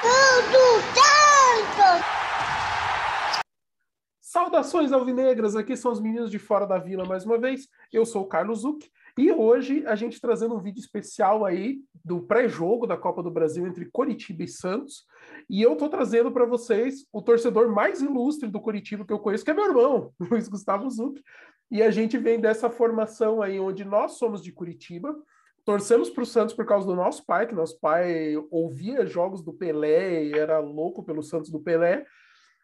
Tudo Santos! Saudações alvinegras, aqui são os meninos de fora da vila mais uma vez. Eu sou o Carlos Zuc e hoje a gente trazendo um vídeo especial aí do pré-jogo da Copa do Brasil entre Coritiba e Santos. E eu tô trazendo para vocês o torcedor mais ilustre do Coritiba que eu conheço, que é meu irmão, Luiz Gustavo Zuc. E a gente vem dessa formação aí onde nós somos de Curitiba, torcemos para o Santos por causa do nosso pai, que nosso pai ouvia jogos do Pelé e era louco pelo Santos do Pelé.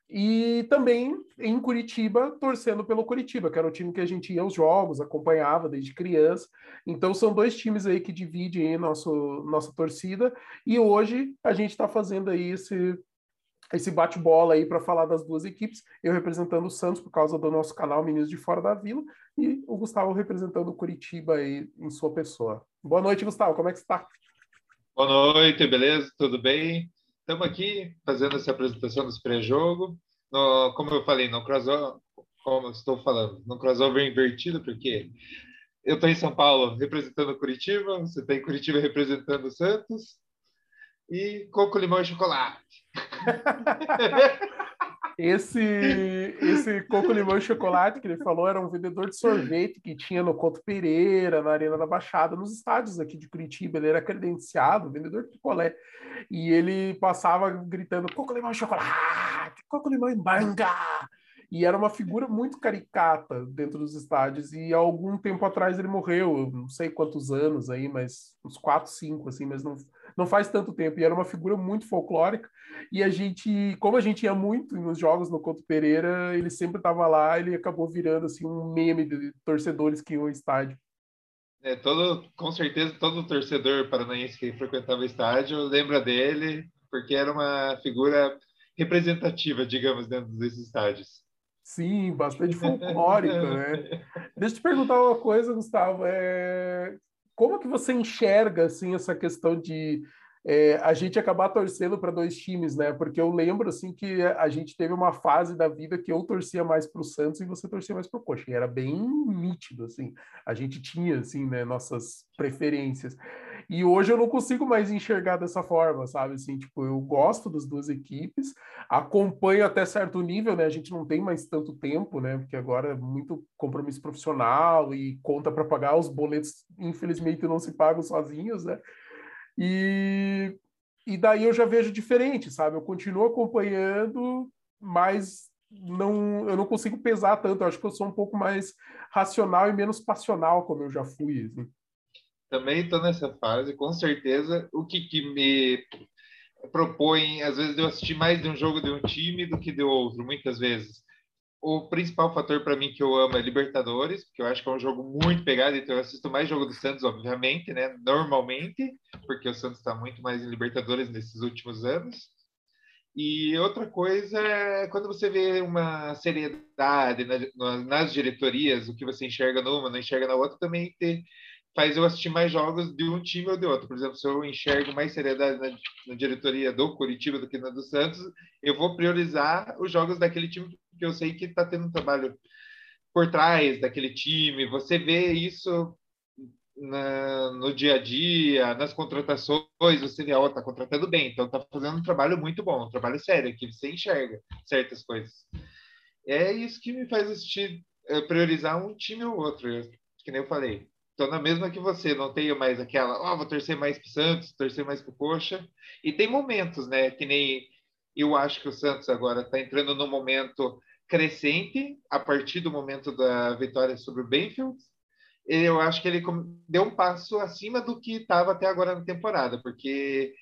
E também em Curitiba, torcendo pelo Curitiba, que era o time que a gente ia aos jogos, acompanhava desde criança. Então são dois times aí que dividem aí nosso, nossa torcida. E hoje a gente está fazendo aí esse, esse bate-bola aí para falar das duas equipes. Eu representando o Santos por causa do nosso canal Meninos de Fora da Vila e o Gustavo representando o Curitiba aí em sua pessoa. Boa noite, Gustavo. Como é que está? Boa noite, beleza? Tudo bem? Estamos aqui fazendo essa apresentação desse pré-jogo. Como eu falei, no crossover, como estou falando, no crossover invertido, porque eu estou em São Paulo representando Curitiba, você está em Curitiba representando Santos, e coco, limão e chocolate. Esse, esse coco, limão e chocolate que ele falou era um vendedor de sorvete que tinha no Couto Pereira, na Arena da Baixada, nos estádios aqui de Curitiba. Ele era credenciado, vendedor de picolé. E ele passava gritando coco, limão e chocolate, coco, limão e manga. E era uma figura muito caricata dentro dos estádios. E há algum tempo atrás ele morreu, não sei quantos anos aí, mas uns quatro, cinco, assim, mas não, não faz tanto tempo, e era uma figura muito folclórica, e a gente, como a gente ia muito nos jogos no Couto Pereira, ele sempre estava lá, ele acabou virando assim um meme de torcedores que iam ao estádio. É, todo, com certeza todo torcedor paranaense que frequentava o estádio lembra dele, porque era uma figura representativa, digamos, dentro desses estádios. Sim, bastante folclórica, né? Deixa eu te perguntar uma coisa, Gustavo. É como que você enxerga assim essa questão de é, a gente acabar torcendo para dois times, né? Porque eu lembro assim que a gente teve uma fase da vida que eu torcia mais para o Santos e você torcia mais para o Coxa. E era bem nítido assim. A gente tinha assim, né, nossas preferências. E hoje eu não consigo mais enxergar dessa forma, sabe? Assim, tipo, eu gosto das duas equipes, acompanho até certo nível, né? A gente não tem mais tanto tempo, né? Porque agora é muito compromisso profissional e conta para pagar os boletos, infelizmente não se pagam sozinhos, né? E, e daí eu já vejo diferente, sabe? Eu continuo acompanhando, mas não, eu não consigo pesar tanto. Eu acho que eu sou um pouco mais racional e menos passional, como eu já fui. Assim. Também estou nessa fase, com certeza. O que, que me propõe, às vezes, eu assistir mais de um jogo de um time do que de outro, muitas vezes o principal fator para mim que eu amo é Libertadores, porque eu acho que é um jogo muito pegado, então eu assisto mais jogo do Santos, obviamente, né? Normalmente, porque o Santos está muito mais em Libertadores nesses últimos anos. E outra coisa é quando você vê uma seriedade na, nas diretorias, o que você enxerga numa, não enxerga na outra, também te, faz eu assistir mais jogos de um time ou de outro. Por exemplo, se eu enxergo mais seriedade na, na diretoria do Curitiba do que na do Santos, eu vou priorizar os jogos daquele time que eu sei que está tendo um trabalho por trás daquele time. Você vê isso na, no dia a dia, nas contratações, você vê, ó, oh, contratando bem, então tá fazendo um trabalho muito bom, um trabalho sério, que você enxerga certas coisas. É isso que me faz assistir, é, priorizar um time ou outro, que nem eu falei. Estou na mesma que você, não tenho mais aquela, ó, oh, vou torcer mais pro Santos, torcer mais pro Coxa. E tem momentos, né, que nem eu acho que o Santos agora está entrando no momento crescente a partir do momento da vitória sobre o Benfield. Eu acho que ele deu um passo acima do que estava até agora na temporada, porque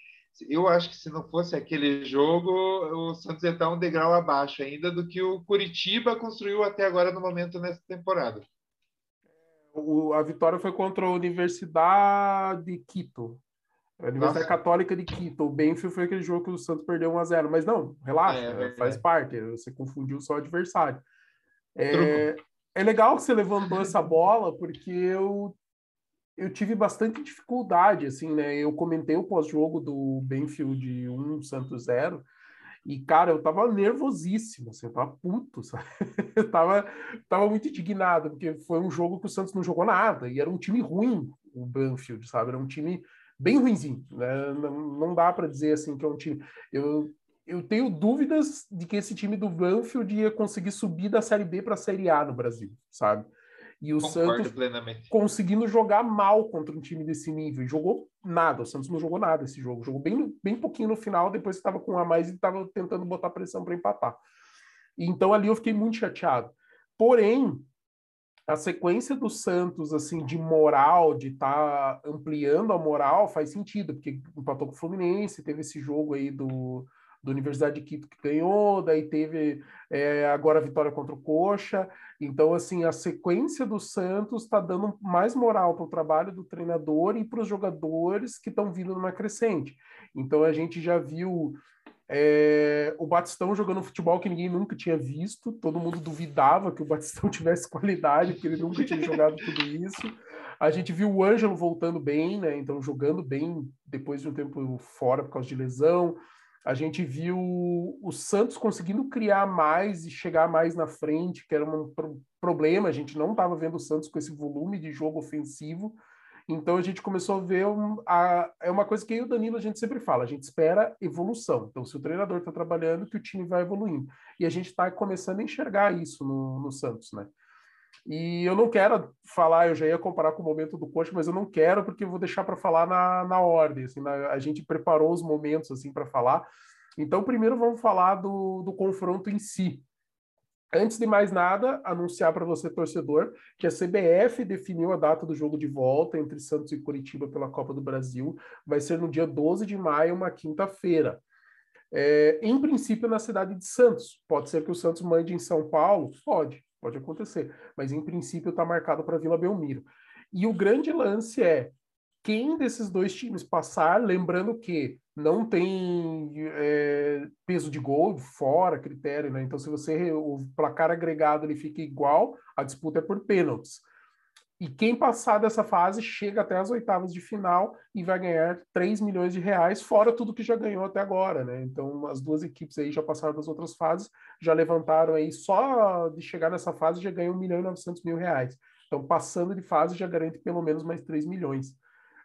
eu acho que se não fosse aquele jogo, o Santos ia estar um degrau abaixo ainda do que o Curitiba construiu até agora no momento nessa temporada o, a vitória foi contra a Universidade de Quito. A Universidade Nossa. Católica de Quito. O Benfield foi aquele jogo que o Santos perdeu 1 a 0 Mas não, relaxa, é, é faz parte. Você confundiu só o adversário. É, é legal que você levantou essa bola, porque eu, eu tive bastante dificuldade, assim, né? Eu comentei o pós-jogo do Benfield 1, Santos 0, e, cara, eu tava nervosíssimo, assim, eu tava puto, sabe? Eu tava, tava muito indignado, porque foi um jogo que o Santos não jogou nada, e era um time ruim, o Banfield, sabe? Era um time bem ruimzinho. Né? Não, não dá para dizer assim que é um time. Eu, eu tenho dúvidas de que esse time do Banfield ia conseguir subir da Série B para a Série A no Brasil, sabe? E o Concordo Santos plenamente. conseguindo jogar mal contra um time desse nível. Jogou nada. O Santos não jogou nada esse jogo. Jogou bem, bem pouquinho no final, depois estava com um a mais e estava tentando botar pressão para empatar. Então ali eu fiquei muito chateado. Porém, a sequência do Santos, assim, de moral, de estar tá ampliando a moral, faz sentido, porque empatou com o Fluminense, teve esse jogo aí do, do Universidade de Quito que ganhou, daí teve é, agora a vitória contra o Coxa. Então, assim, a sequência do Santos está dando mais moral para o trabalho do treinador e para os jogadores que estão vindo numa crescente. Então, a gente já viu é, o Batistão jogando futebol que ninguém nunca tinha visto, todo mundo duvidava que o Batistão tivesse qualidade, porque ele nunca tinha jogado tudo isso. A gente viu o Ângelo voltando bem, né? Então, jogando bem depois de um tempo fora por causa de lesão. A gente viu o Santos conseguindo criar mais e chegar mais na frente, que era um problema. A gente não estava vendo o Santos com esse volume de jogo ofensivo. Então a gente começou a ver um, a, é uma coisa que eu e o Danilo a gente sempre fala, a gente espera evolução. Então, se o treinador está trabalhando, que o time vai evoluindo. E a gente está começando a enxergar isso no, no Santos, né? E eu não quero falar, eu já ia comparar com o momento do coach, mas eu não quero porque eu vou deixar para falar na, na ordem. Assim, na, a gente preparou os momentos assim para falar. Então, primeiro vamos falar do, do confronto em si. Antes de mais nada, anunciar para você, torcedor, que a CBF definiu a data do jogo de volta entre Santos e Curitiba pela Copa do Brasil. Vai ser no dia 12 de maio, uma quinta-feira. É, em princípio, na cidade de Santos. Pode ser que o Santos mande em São Paulo? Pode. Pode acontecer, mas em princípio está marcado para Vila Belmiro. E o grande lance é quem desses dois times passar, lembrando que não tem é, peso de gol fora, critério, né? Então, se você o placar agregado ele fica igual, a disputa é por pênaltis. E quem passar dessa fase chega até as oitavas de final e vai ganhar 3 milhões de reais, fora tudo que já ganhou até agora, né? Então, as duas equipes aí já passaram das outras fases, já levantaram aí, só de chegar nessa fase já ganham 1 milhão e 900 mil reais. Então, passando de fase já garante pelo menos mais 3 milhões,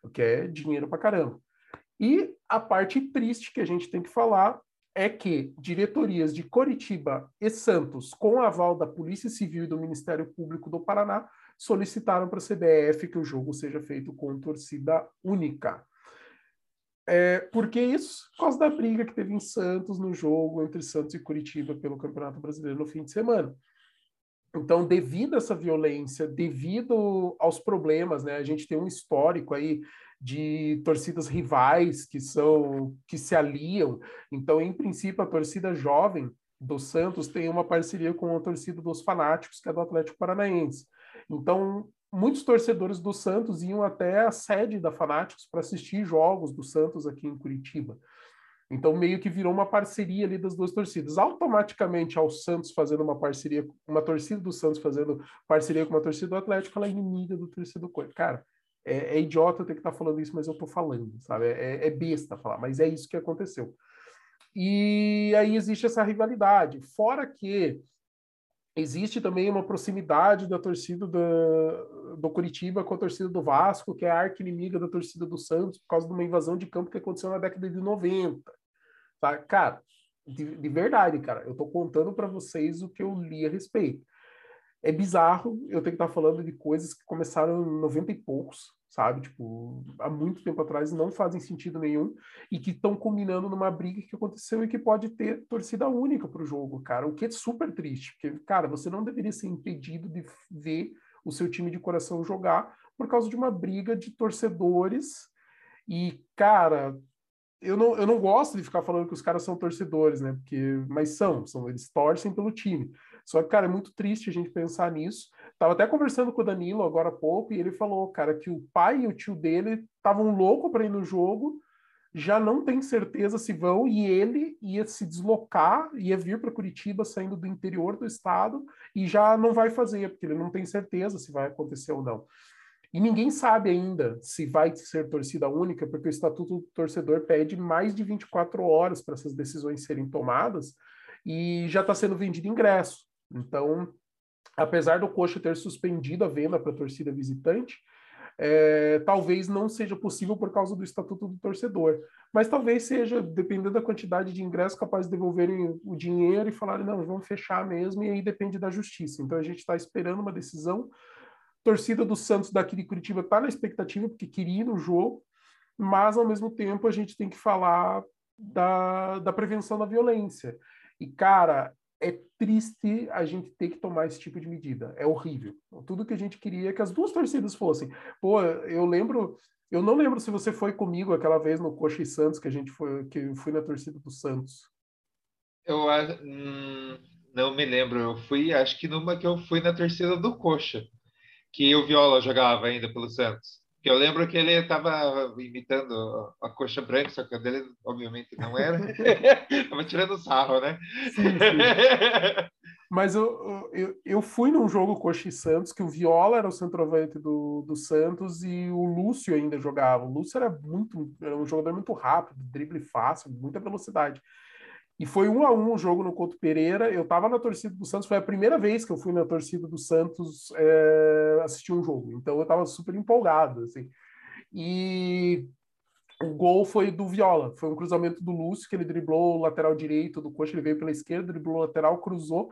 o que é dinheiro pra caramba. E a parte triste que a gente tem que falar é que diretorias de Coritiba e Santos, com aval da Polícia Civil e do Ministério Público do Paraná, solicitaram para a CBF que o jogo seja feito com torcida única. É, por que isso? Por causa da briga que teve em Santos no jogo entre Santos e Curitiba pelo Campeonato Brasileiro no fim de semana. Então, devido a essa violência, devido aos problemas, né, a gente tem um histórico aí de torcidas rivais que são que se aliam. Então, em princípio, a torcida jovem do Santos tem uma parceria com a torcida dos fanáticos, que é do Atlético Paranaense. Então, muitos torcedores do Santos iam até a sede da Fanáticos para assistir jogos do Santos aqui em Curitiba. Então, meio que virou uma parceria ali das duas torcidas. Automaticamente, ao Santos fazendo uma parceria, uma torcida do Santos fazendo parceria com uma torcida do Atlético, ela é inimiga do torcedor do. Cara, é, é, idiota ter que estar tá falando isso, mas eu estou falando, sabe? É, é besta falar, mas é isso que aconteceu. E aí existe essa rivalidade. Fora que existe também uma proximidade da torcida do, do Curitiba com a torcida do Vasco, que é a arca inimiga da torcida do Santos, por causa de uma invasão de campo que aconteceu na década de 90. Tá? Cara, de, de verdade, cara, eu estou contando para vocês o que eu li a respeito. É bizarro eu ter que estar falando de coisas que começaram em 90 e poucos, sabe? Tipo, há muito tempo atrás não fazem sentido nenhum e que estão combinando numa briga que aconteceu e que pode ter torcida única para o jogo, cara. O que é super triste, porque, cara, você não deveria ser impedido de ver o seu time de coração jogar por causa de uma briga de torcedores. E, cara, eu não, eu não gosto de ficar falando que os caras são torcedores, né? Porque, mas são, são, eles torcem pelo time. Só que, cara, é muito triste a gente pensar nisso. Tava até conversando com o Danilo agora há pouco e ele falou, cara, que o pai e o tio dele estavam loucos para ir no jogo, já não tem certeza se vão e ele ia se deslocar, ia vir para Curitiba saindo do interior do estado e já não vai fazer, porque ele não tem certeza se vai acontecer ou não. E ninguém sabe ainda se vai ser torcida única, porque o Estatuto do Torcedor pede mais de 24 horas para essas decisões serem tomadas e já está sendo vendido ingresso. Então, apesar do Coxa ter suspendido a venda para a torcida visitante, é, talvez não seja possível por causa do estatuto do torcedor. Mas talvez seja, dependendo da quantidade de ingressos, capaz de devolverem o dinheiro e falarem, não, vamos fechar mesmo, e aí depende da justiça. Então a gente está esperando uma decisão. torcida do Santos daqui de Curitiba está na expectativa, porque queria ir no jogo, mas ao mesmo tempo a gente tem que falar da, da prevenção da violência. E, cara, é triste a gente ter que tomar esse tipo de medida. É horrível. Tudo que a gente queria é que as duas torcidas fossem. Pô, eu lembro, eu não lembro se você foi comigo aquela vez no Coxa e Santos que a gente foi, que eu fui na torcida do Santos. Eu hum, não me lembro. Eu fui, acho que numa que eu fui na torcida do Coxa, que o Viola jogava ainda pelo Santos. Eu lembro que ele estava imitando a coxa branca, só que a dele, obviamente, não era. Estava tirando sarro, né? Sim, sim. Mas eu, eu, eu fui num jogo Coxa e Santos, que o Viola era o centroavante do, do Santos e o Lúcio ainda jogava. O Lúcio era muito, era um jogador muito rápido, drible fácil, muita velocidade. E foi um a um o jogo no Couto Pereira. Eu estava na torcida do Santos, foi a primeira vez que eu fui na torcida do Santos é, assistir um jogo. Então eu estava super empolgado, assim. E o gol foi do Viola, foi um cruzamento do Lúcio, que ele driblou o lateral direito do coxa, ele veio pela esquerda, driblou o lateral, cruzou.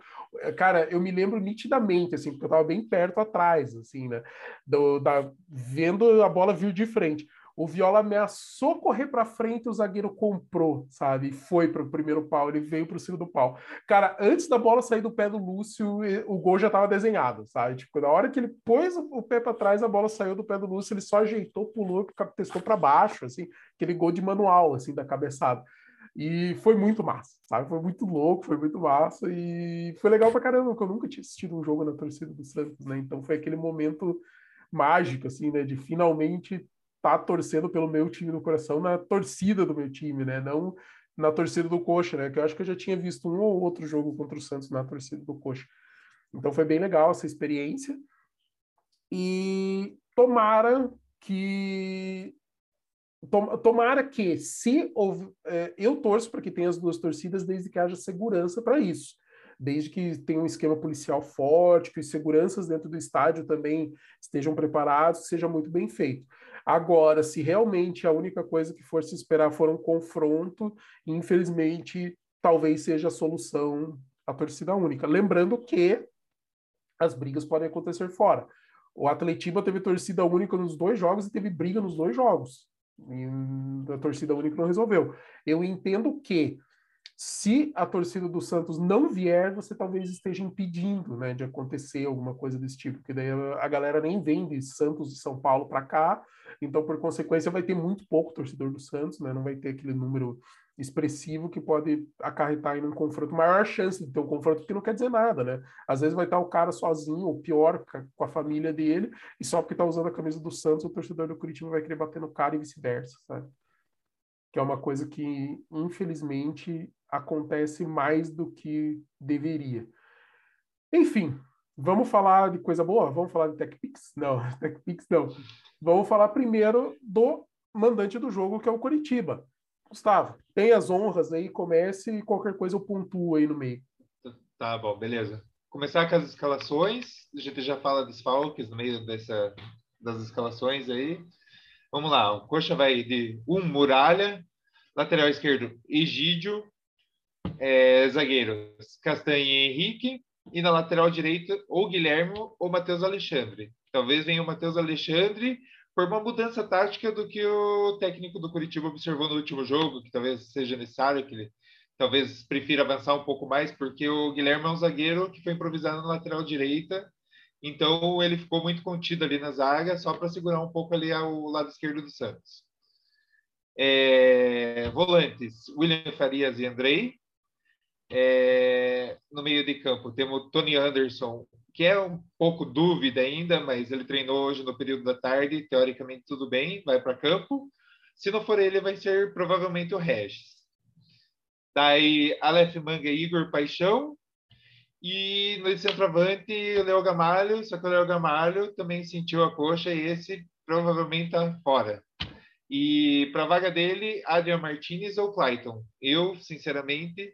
Cara, eu me lembro nitidamente, assim, porque eu estava bem perto atrás, assim, né? Do, da, vendo a bola vir de frente o Viola ameaçou correr para frente, o zagueiro comprou, sabe? Foi para o primeiro pau, ele veio para o segundo pau. Cara, antes da bola sair do pé do Lúcio, o gol já estava desenhado, sabe? Tipo, na hora que ele pôs o pé para trás, a bola saiu do pé do Lúcio, ele só ajeitou, pulou, testou para baixo, assim, aquele gol de manual, assim, da cabeçada. E foi muito massa, sabe? Foi muito louco, foi muito massa e foi legal pra caramba, porque eu nunca tinha assistido um jogo na torcida do Santos, né? Então foi aquele momento mágico, assim, né? De finalmente tá torcendo pelo meu time no coração na torcida do meu time, né? Não na torcida do Coxa, né? Que eu acho que eu já tinha visto um ou outro jogo contra o Santos na torcida do Coxa. Então foi bem legal essa experiência. E tomara que tomara que se houve, é, eu torço para que tenha as duas torcidas desde que haja segurança para isso desde que tenha um esquema policial forte, que os seguranças dentro do estádio também estejam preparados, seja muito bem feito. Agora, se realmente a única coisa que for se esperar for um confronto, infelizmente, talvez seja a solução a torcida única. Lembrando que as brigas podem acontecer fora. O Atletiba teve torcida única nos dois jogos e teve briga nos dois jogos. E a torcida única não resolveu. Eu entendo que se a torcida do Santos não vier, você talvez esteja impedindo né, de acontecer alguma coisa desse tipo, porque daí a galera nem vem de Santos de São Paulo para cá, então por consequência vai ter muito pouco torcedor do Santos, né, não vai ter aquele número expressivo que pode acarretar em um confronto, maior chance de ter um confronto, que não quer dizer nada, né? Às vezes vai estar o cara sozinho, ou pior, com a família dele, e só porque está usando a camisa do Santos, o torcedor do Curitiba vai querer bater no cara e vice-versa, sabe? Que é uma coisa que, infelizmente, acontece mais do que deveria. Enfim, vamos falar de coisa boa? Vamos falar de TechPix? Não, TechPix não. Vamos falar primeiro do mandante do jogo, que é o Curitiba. Gustavo, tem as honras aí, comece e qualquer coisa eu pontuo aí no meio. Tá bom, beleza. Começar com as escalações, a gente já fala dos falques no meio dessa, das escalações aí. Vamos lá, o Coxa vai de um Muralha, lateral esquerdo Egídio, é, zagueiros Castanha e Henrique, e na lateral direita, ou Guilherme ou Matheus Alexandre. Talvez venha o Matheus Alexandre por uma mudança tática do que o técnico do Curitiba observou no último jogo, que talvez seja necessário, que ele talvez prefira avançar um pouco mais, porque o Guilherme é um zagueiro que foi improvisado na lateral direita, então ele ficou muito contido ali na zaga, só para segurar um pouco ali ao lado esquerdo do Santos. É, volantes, William Farias e Andrei, é, no meio de campo temos Tony Anderson, que é um pouco dúvida ainda, mas ele treinou hoje no período da tarde, teoricamente tudo bem, vai para campo. Se não for ele, vai ser provavelmente o Regis. Daí Aleph Manga e Igor Paixão. E no centroavante, o Leo Gamalho, só que o Leo Gamalho também sentiu a coxa e esse provavelmente está fora. E para a vaga dele, Adrian Martinez ou Clayton. Eu, sinceramente,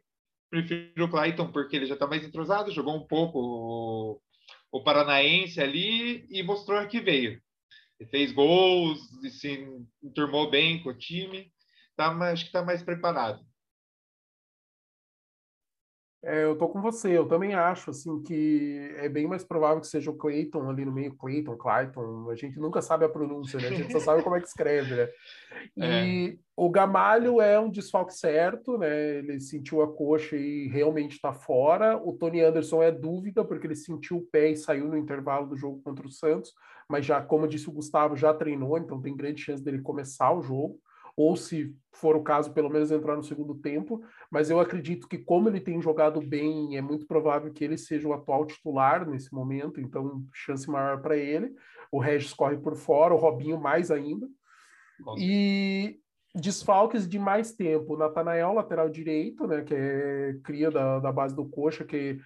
prefiro o Clayton porque ele já está mais entrosado, jogou um pouco o, o Paranaense ali e mostrou que veio. fez gols se enturmou bem com o time. Tá, acho que está mais preparado. É, eu tô com você, eu também acho assim que é bem mais provável que seja o Clayton ali no meio, Clayton, Clayton, a gente nunca sabe a pronúncia, né? A gente só sabe como é que escreve, né? E é. o Gamalho é um desfalque certo, né? Ele sentiu a coxa e realmente está fora. O Tony Anderson é dúvida, porque ele sentiu o pé e saiu no intervalo do jogo contra o Santos, mas já, como disse o Gustavo, já treinou, então tem grande chance dele começar o jogo ou se for o caso, pelo menos entrar no segundo tempo. Mas eu acredito que, como ele tem jogado bem, é muito provável que ele seja o atual titular nesse momento, então chance maior para ele. O Regis corre por fora, o Robinho mais ainda. Nossa. E desfalques de mais tempo. Natanael, lateral direito, né, que é cria da, da base do Coxa, que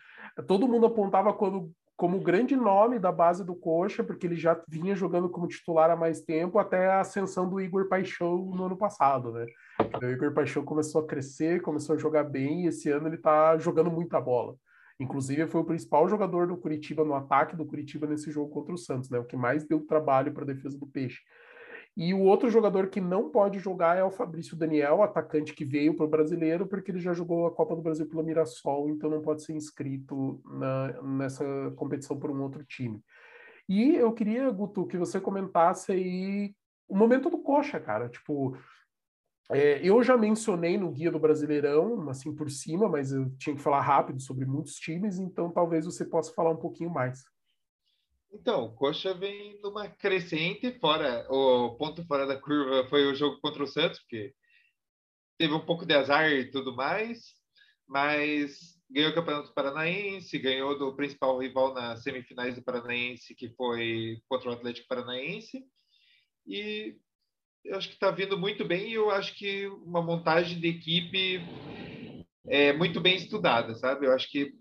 todo mundo apontava quando como grande nome da base do Coxa, porque ele já vinha jogando como titular há mais tempo, até a ascensão do Igor Paixão no ano passado, né? O Igor Paixão começou a crescer, começou a jogar bem, e esse ano ele tá jogando muita bola. Inclusive, foi o principal jogador do Curitiba no ataque do Curitiba nesse jogo contra o Santos, né? O que mais deu trabalho para a defesa do Peixe. E o outro jogador que não pode jogar é o Fabrício Daniel, atacante que veio para o brasileiro, porque ele já jogou a Copa do Brasil pelo Mirassol, então não pode ser inscrito na, nessa competição por um outro time. E eu queria, Guto, que você comentasse aí o momento do Coxa, cara. Tipo, é, eu já mencionei no Guia do Brasileirão, assim por cima, mas eu tinha que falar rápido sobre muitos times, então talvez você possa falar um pouquinho mais. Então, o Coxa vem numa crescente, fora o ponto fora da curva foi o jogo contra o Santos, porque teve um pouco de azar e tudo mais, mas ganhou o Campeonato Paranaense, ganhou do principal rival nas semifinais do Paranaense, que foi contra o Atlético Paranaense, e eu acho que está vindo muito bem, e eu acho que uma montagem de equipe é muito bem estudada, sabe? Eu acho que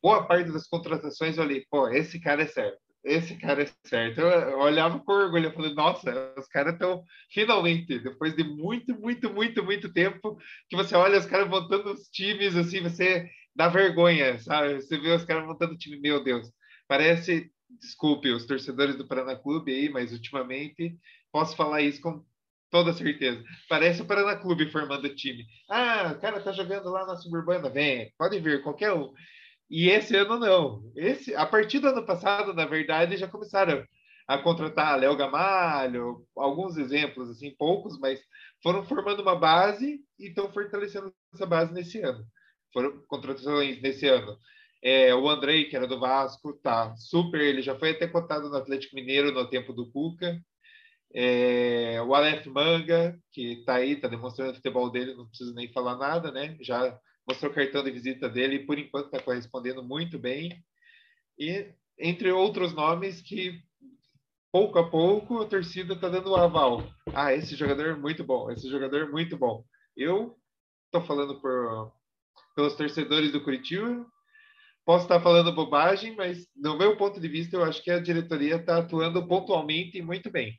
boa parte das contratações eu olhei, pô, esse cara é certo esse cara é certo. Eu olhava com orgulho, eu falei, nossa, os caras estão finalmente, depois de muito, muito, muito, muito tempo, que você olha os caras montando os times, assim, você dá vergonha, sabe? Você vê os caras montando o time, meu Deus, parece, desculpe os torcedores do Paraná Clube aí, mas ultimamente posso falar isso com toda certeza. Parece o Paraná Clube formando time. Ah, o cara tá jogando lá na Suburbana, vem, pode vir, qualquer um. E esse ano não. Esse, a partir do ano passado, na verdade, já começaram a contratar Léo Gamalho, alguns exemplos, assim, poucos, mas foram formando uma base e estão fortalecendo essa base nesse ano. Foram contratações nesse ano. É, o Andrei, que era do Vasco, tá super, ele já foi até cotado no Atlético Mineiro no tempo do Cuca. É, o Aleph Manga, que tá aí, tá demonstrando o futebol dele, não preciso nem falar nada, né? Já mostrou o cartão de visita dele e por enquanto está correspondendo muito bem. E entre outros nomes que pouco a pouco a torcida está dando o aval. Ah, esse jogador é muito bom, esse jogador é muito bom. Eu estou falando por, pelos torcedores do Curitiba. Posso estar falando bobagem, mas no meu ponto de vista, eu acho que a diretoria está atuando pontualmente e muito bem.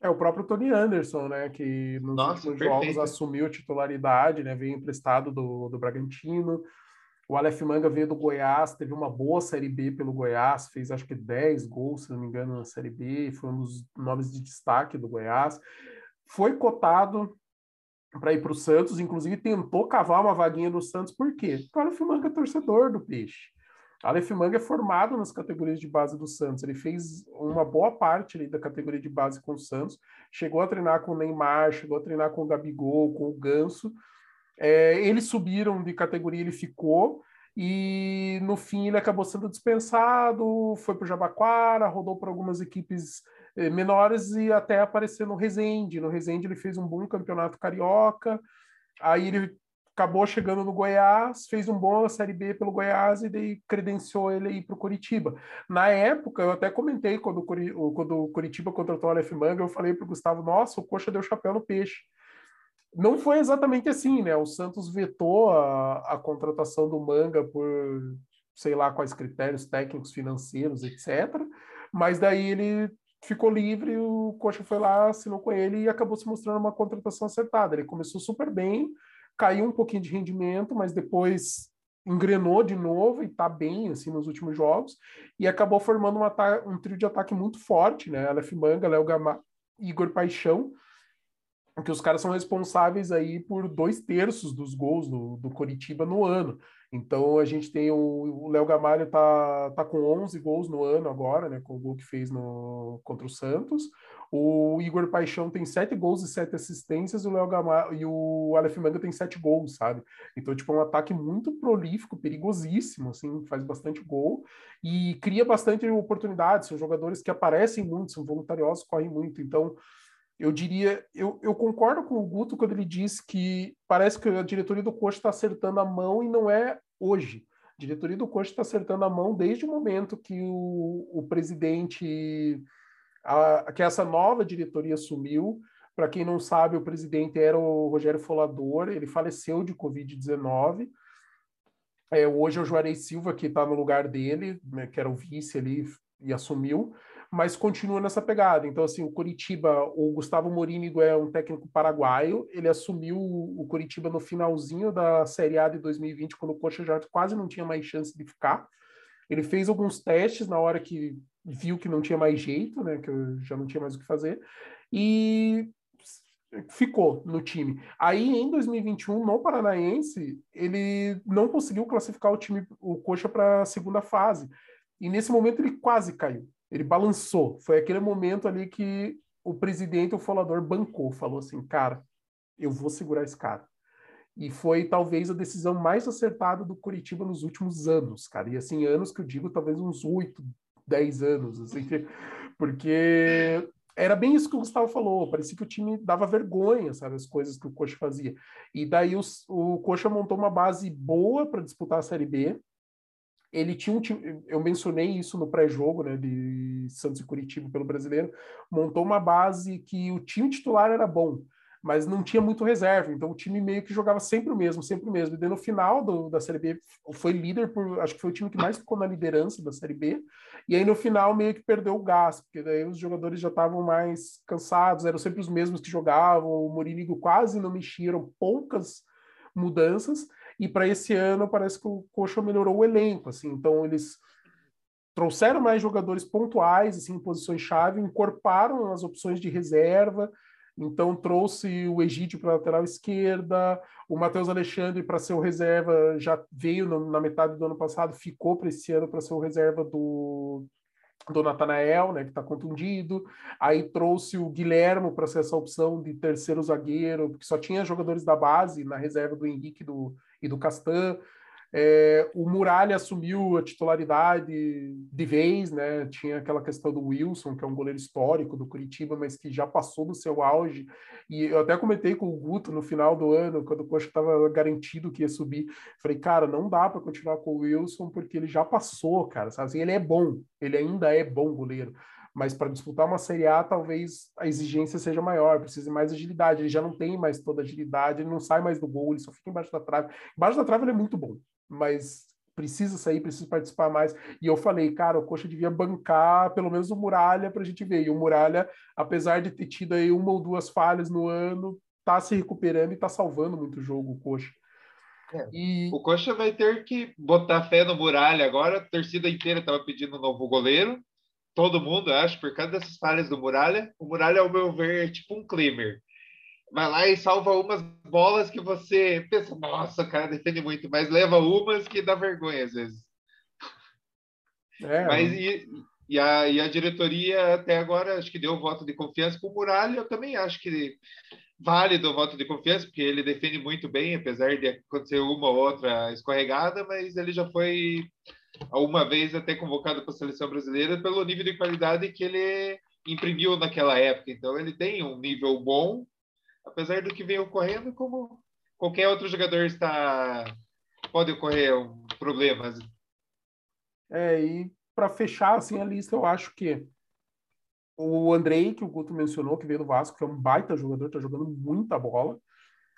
É o próprio Tony Anderson, né? Que nos Nossa, últimos perfeito. jogos assumiu titularidade, né? Veio emprestado do, do Bragantino. O Aleph Manga veio do Goiás, teve uma boa Série B pelo Goiás, fez acho que 10 gols, se não me engano, na Série B, foi um dos nomes de destaque do Goiás. Foi cotado para ir para o Santos, inclusive tentou cavar uma vaguinha no Santos, por quê? Porque o Aleph Manga é torcedor do Peixe. Aleph Manga é formado nas categorias de base do Santos. Ele fez uma boa parte da categoria de base com o Santos. Chegou a treinar com o Neymar, chegou a treinar com o Gabigol, com o Ganso. É, eles subiram de categoria, ele ficou. E no fim ele acabou sendo dispensado, foi para o Jabaquara, rodou por algumas equipes eh, menores e até apareceu no Resende. No Resende ele fez um bom campeonato carioca. Aí ele acabou chegando no Goiás, fez um bom Série B pelo Goiás e daí credenciou ele aí para o Curitiba. Na época, eu até comentei quando, o, quando o Curitiba contratou o Aleph Manga, eu falei para o Gustavo, nossa, o Coxa deu chapéu no peixe. Não foi exatamente assim, né? O Santos vetou a, a contratação do Manga por sei lá quais critérios técnicos, financeiros, etc. Mas daí ele ficou livre, o Coxa foi lá, assinou com ele e acabou se mostrando uma contratação acertada. Ele começou super bem, caiu um pouquinho de rendimento, mas depois engrenou de novo e tá bem assim nos últimos jogos e acabou formando um, um trio de ataque muito forte, né? Aleph Manga, Léo Igor Paixão, que os caras são responsáveis aí por dois terços dos gols do, do Coritiba no ano. Então a gente tem o Léo Gamalho tá, tá com 11 gols no ano agora, né, com o gol que fez no, contra o Santos. O Igor Paixão tem 7 gols e 7 assistências, o Léo e o Aleph Manga tem 7 gols, sabe? Então, tipo, é um ataque muito prolífico, perigosíssimo, assim, faz bastante gol e cria bastante oportunidades, são jogadores que aparecem muito, são voluntariosos, correm muito. Então, eu diria, eu, eu concordo com o Guto quando ele diz que parece que a diretoria do Coxa está acertando a mão e não é hoje. A diretoria do Coxa está acertando a mão desde o momento que o, o presidente, a, que essa nova diretoria assumiu. Para quem não sabe, o presidente era o Rogério Folador, ele faleceu de Covid-19. É, hoje é o Juarez Silva que está no lugar dele, né, que era o vice ali e assumiu mas continua nessa pegada. Então, assim, o Curitiba, o Gustavo Morínigo é um técnico paraguaio, ele assumiu o Curitiba no finalzinho da Série A de 2020, quando o Coxa já quase não tinha mais chance de ficar. Ele fez alguns testes na hora que viu que não tinha mais jeito, né, que já não tinha mais o que fazer, e ficou no time. Aí, em 2021, no Paranaense, ele não conseguiu classificar o time, o Coxa, para a segunda fase. E nesse momento ele quase caiu. Ele balançou. Foi aquele momento ali que o presidente, o falador, bancou, falou assim, cara, eu vou segurar esse cara. E foi talvez a decisão mais acertada do Curitiba nos últimos anos, cara. E assim, anos que eu digo, talvez uns oito, dez anos, assim, porque era bem isso que o Gustavo falou. Parecia que o time dava vergonha, sabe, as coisas que o Coxa fazia. E daí o Coxa montou uma base boa para disputar a Série B ele tinha um time, eu mencionei isso no pré-jogo, né, de Santos e Curitiba pelo brasileiro, montou uma base que o time titular era bom, mas não tinha muito reserva, então o time meio que jogava sempre o mesmo, sempre o mesmo. E no final do, da Série B foi líder por, acho que foi o time que mais ficou na liderança da Série B, e aí no final meio que perdeu o gás, porque daí os jogadores já estavam mais cansados, eram sempre os mesmos que jogavam, o Mourinho quase não mexiam, poucas mudanças, e para esse ano parece que o Coxa melhorou o elenco, assim, então eles trouxeram mais jogadores pontuais, assim, em posições chave, encorparam as opções de reserva, então trouxe o Egídio para a lateral esquerda, o Matheus Alexandre para ser o reserva já veio no, na metade do ano passado, ficou para esse ano para ser o reserva do do Natanael, né, que está contundido. Aí trouxe o Guilhermo para ser essa opção de terceiro zagueiro, porque só tinha jogadores da base na reserva do Henrique do, e do Castan. É, o Muralha assumiu a titularidade de vez, né? Tinha aquela questão do Wilson, que é um goleiro histórico do Curitiba, mas que já passou do seu auge. E eu até comentei com o Guto no final do ano, quando o Coxa estava garantido que ia subir. Falei, cara, não dá para continuar com o Wilson, porque ele já passou, cara. Sabe? Assim, ele é bom, ele ainda é bom goleiro mas para disputar uma Série A, talvez a exigência seja maior, precisa mais agilidade. Ele já não tem mais toda a agilidade, ele não sai mais do gol, ele só fica embaixo da trave. Embaixo da trave ele é muito bom, mas precisa sair, precisa participar mais. E eu falei, cara, o Coxa devia bancar pelo menos o Muralha para a gente ver. E o Muralha, apesar de ter tido aí uma ou duas falhas no ano, tá se recuperando e tá salvando muito o jogo, o Coxa. É. E... O Coxa vai ter que botar fé no Muralha agora. A torcida inteira estava pedindo um novo goleiro todo mundo, acho, por causa dessas falhas do Muralha. O Muralha, ao meu ver, é tipo um Klimer. Vai lá e salva umas bolas que você pensa, nossa, o cara defende muito, mas leva umas que dá vergonha às vezes. É, mas e, e, a, e a diretoria até agora acho que deu um voto de confiança para o Muralha. Eu também acho que válido o voto de confiança, porque ele defende muito bem, apesar de acontecer uma ou outra escorregada, mas ele já foi uma vez até convocado para a seleção brasileira pelo nível de qualidade que ele imprimiu naquela época. Então ele tem um nível bom, apesar do que vem ocorrendo, como qualquer outro jogador está pode ocorrer um problemas. É, e para fechar assim a lista, eu acho que o Andrei, que o Guto mencionou, que veio do Vasco, que é um baita jogador, está jogando muita bola.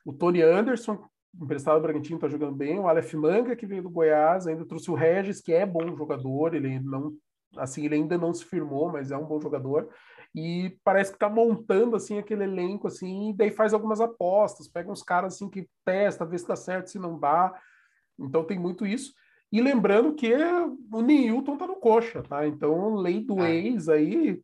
O Tony Anderson, emprestado do Bragantino, está jogando bem. O Aleph Manga, que veio do Goiás, ainda trouxe o Regis, que é bom jogador. Ele não, assim, ele ainda não se firmou, mas é um bom jogador. E parece que está montando assim aquele elenco assim, e daí faz algumas apostas, pega uns caras assim que testa, vê se dá certo, se não dá. Então tem muito isso. E lembrando que o Newton tá no coxa, tá? Então, lei do É. ex aí,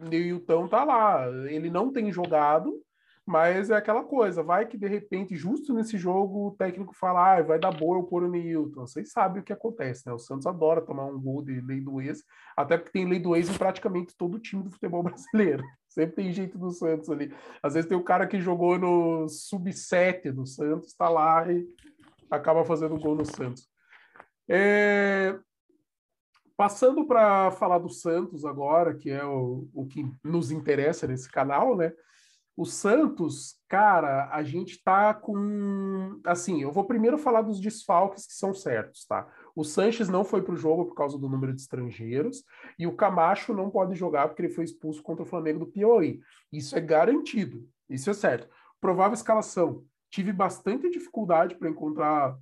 Newton tá lá. Ele não tem jogado, mas é aquela coisa. Vai que de repente, justo nesse jogo, o técnico fala: ah, vai dar boa eu pôr o. Vocês sabem o que acontece, né? O Santos adora tomar um gol de lei do ex, até porque tem lei do ex em praticamente todo o time do futebol brasileiro. Sempre tem jeito do Santos ali. Às vezes tem o cara que jogou no sub-7 do Santos, tá lá e acaba fazendo gol no Santos. É, Passando para falar do Santos agora, que é o, o que nos interessa nesse canal, né? O Santos, cara, a gente tá com. Assim, eu vou primeiro falar dos desfalques que são certos, tá? O Sanches não foi para o jogo por causa do número de estrangeiros, e o Camacho não pode jogar porque ele foi expulso contra o Flamengo do Piauí. Isso é garantido, isso é certo. Provável escalação. Tive bastante dificuldade para encontrar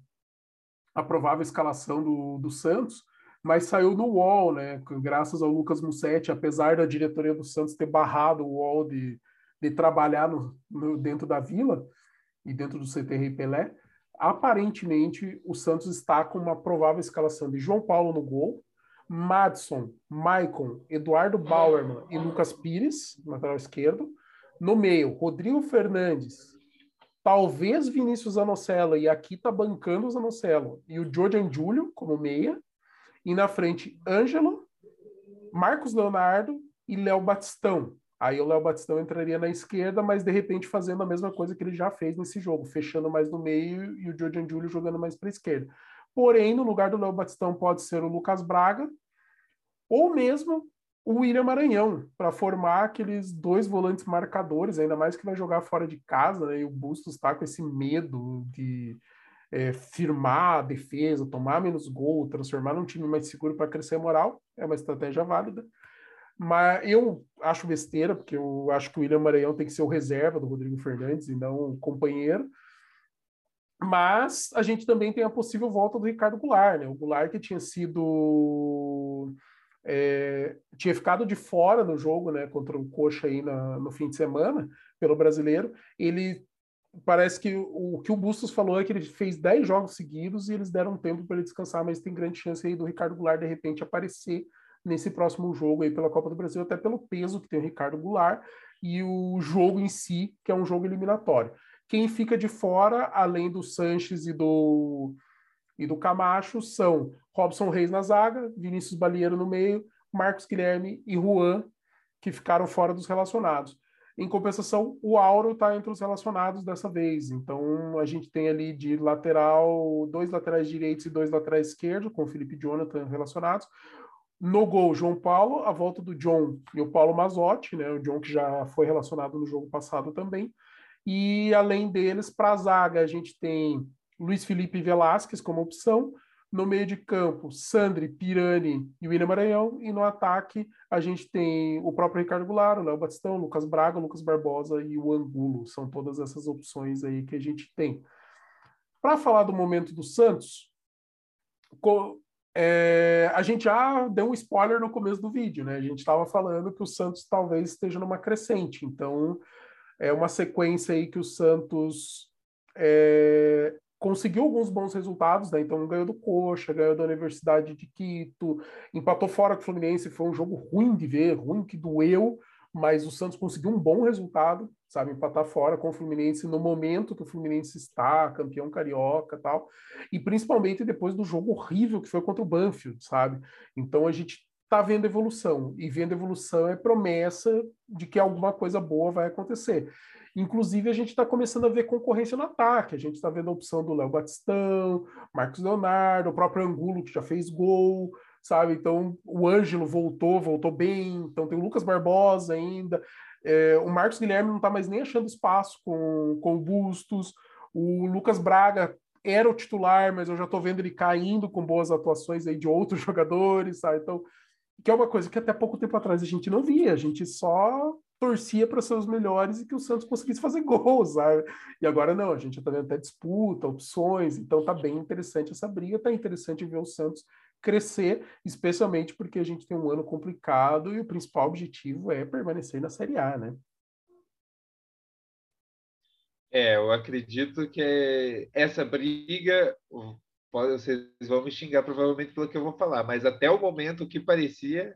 a provável escalação do, do Santos, mas saiu no UOL, né? Graças ao Lucas Mussetti, apesar da diretoria do Santos ter barrado o UOL de, de trabalhar no, no, dentro da vila e dentro do CT Rei Pelé, aparentemente o Santos está com uma provável escalação de João Paulo no gol, Madison, Maicon, Eduardo Bauerman e Lucas Pires, lateral esquerdo. No meio, Rodrigo Fernandes, talvez Vinícius Anocelo, e aqui tá bancando o Zanocelo, e o Jordan Júlio como meia. E na frente, Ângelo, Marcos Leonardo e Léo Batistão. Aí o Léo Batistão entraria na esquerda, mas de repente fazendo a mesma coisa que ele já fez nesse jogo, fechando mais no meio e o Jordan Júlio jogando mais para a esquerda. Porém, no lugar do Léo Batistão pode ser o Lucas Braga ou mesmo o William Maranhão, para formar aqueles dois volantes marcadores, ainda mais que vai jogar fora de casa, né? e o Bustos está com esse medo de é, firmar a defesa, tomar menos gol, transformar num time mais seguro para crescer moral, é uma estratégia válida. Mas eu acho besteira, porque eu acho que o William Maranhão tem que ser o reserva do Rodrigo Fernandes e não o companheiro. Mas a gente também tem a possível volta do Ricardo Goulart, né? O Goulart que tinha sido. É, tinha ficado de fora no jogo, né, contra o Coxa aí na, no fim de semana, pelo brasileiro. Ele parece que o, o que o Bustos falou é que ele fez 10 jogos seguidos e eles deram tempo para ele descansar, mas tem grande chance aí do Ricardo Goulart de repente aparecer nesse próximo jogo aí pela Copa do Brasil, até pelo peso que tem o Ricardo Goulart e o jogo em si, que é um jogo eliminatório. Quem fica de fora, além do Sanches e do e do Camacho, são Robson Reis na zaga, Vinícius Balieiro no meio, Marcos Guilherme e Juan, que ficaram fora dos relacionados. Em compensação, o Auro está entre os relacionados dessa vez. Então, a gente tem ali de lateral, dois laterais direitos e dois laterais esquerdos, com o Felipe e Jonathan relacionados. No gol, João Paulo, a volta do John e o Paulo Mazotti, né? O John que já foi relacionado no jogo passado também. E além deles, para a zaga, a gente tem Luiz Felipe Velasquez como opção. No meio de campo, Sandri, Pirani e William Maranhão. E no ataque, a gente tem o próprio Ricardo Goulart, o Léo Batistão, Lucas Braga, Lucas Barbosa e o Angulo. São todas essas opções aí que a gente tem. Para falar do momento do Santos, é, a gente já deu um spoiler no começo do vídeo, né? A gente estava falando que o Santos talvez esteja numa crescente. Então, é uma sequência aí que o Santos é, conseguiu alguns bons resultados, né? Então ganhou do Coxa, ganhou da Universidade de Quito, empatou fora com o Fluminense, foi um jogo ruim de ver, ruim que doeu, mas o Santos conseguiu um bom resultado, sabe, empatar fora com o Fluminense no momento que o Fluminense está, campeão carioca, tal, e principalmente depois do jogo horrível que foi contra o Banfield, sabe? Então a gente está vendo evolução, e vendo evolução é promessa de que alguma coisa boa vai acontecer. Inclusive, a gente está começando a ver concorrência no ataque. A gente está vendo a opção do Léo Batistão, Marcos Leonardo, o próprio Angulo, que já fez gol, sabe? Então, o Ângelo voltou, voltou bem. Então, tem o Lucas Barbosa ainda. É, o Marcos Guilherme não está mais nem achando espaço com, com o Bustos. O Lucas Braga era o titular, mas eu já estou vendo ele caindo com boas atuações aí de outros jogadores, sabe? Então, que é uma coisa que até pouco tempo atrás a gente não via, a gente só torcia para ser os melhores e que o Santos conseguisse fazer gols, sabe? E agora não, a gente está vendo até disputa, opções, então tá bem interessante essa briga, tá interessante ver o Santos crescer, especialmente porque a gente tem um ano complicado e o principal objetivo é permanecer na Série A, né? É, eu acredito que essa briga vocês vão me xingar provavelmente pelo que eu vou falar, mas até o momento o que parecia